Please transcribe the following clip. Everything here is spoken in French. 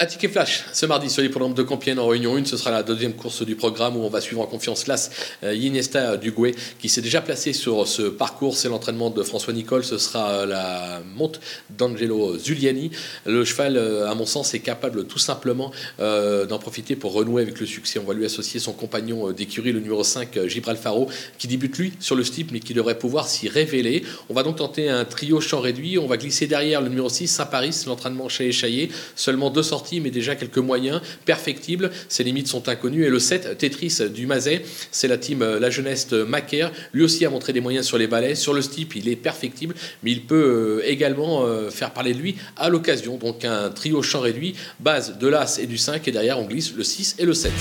Un ticket flash ce mardi sur l'hippodrome de Compiègne en Réunion 1. Ce sera la deuxième course du programme où on va suivre en confiance l'As euh, Iniesta Dugoué qui s'est déjà placé sur ce parcours. C'est l'entraînement de François Nicole. Ce sera euh, la monte d'Angelo Zuliani. Le cheval, euh, à mon sens, est capable tout simplement d'en profiter pour renouer avec le succès. On va lui associer son compagnon d'écurie, le numéro 5, Gibralfaro, qui débute lui sur le steep mais qui devrait pouvoir s'y révéler. On va donc tenter un trio champ réduit. On va glisser derrière le numéro 6, Saint-Paris, l'entraînement chez Échaillé. Seulement deux sorties mais déjà quelques moyens perfectibles. Ses limites sont inconnues. Et le 7, Tetris du Mazet, c'est la team euh, La Jeunesse Macaire. Lui aussi a montré des moyens sur les balais. Sur le steep, il est perfectible, mais il peut euh, également euh, faire parler de lui à l'occasion. Donc un trio champ réduit, base de l'As et du 5, et derrière on glisse le 6 et le 7.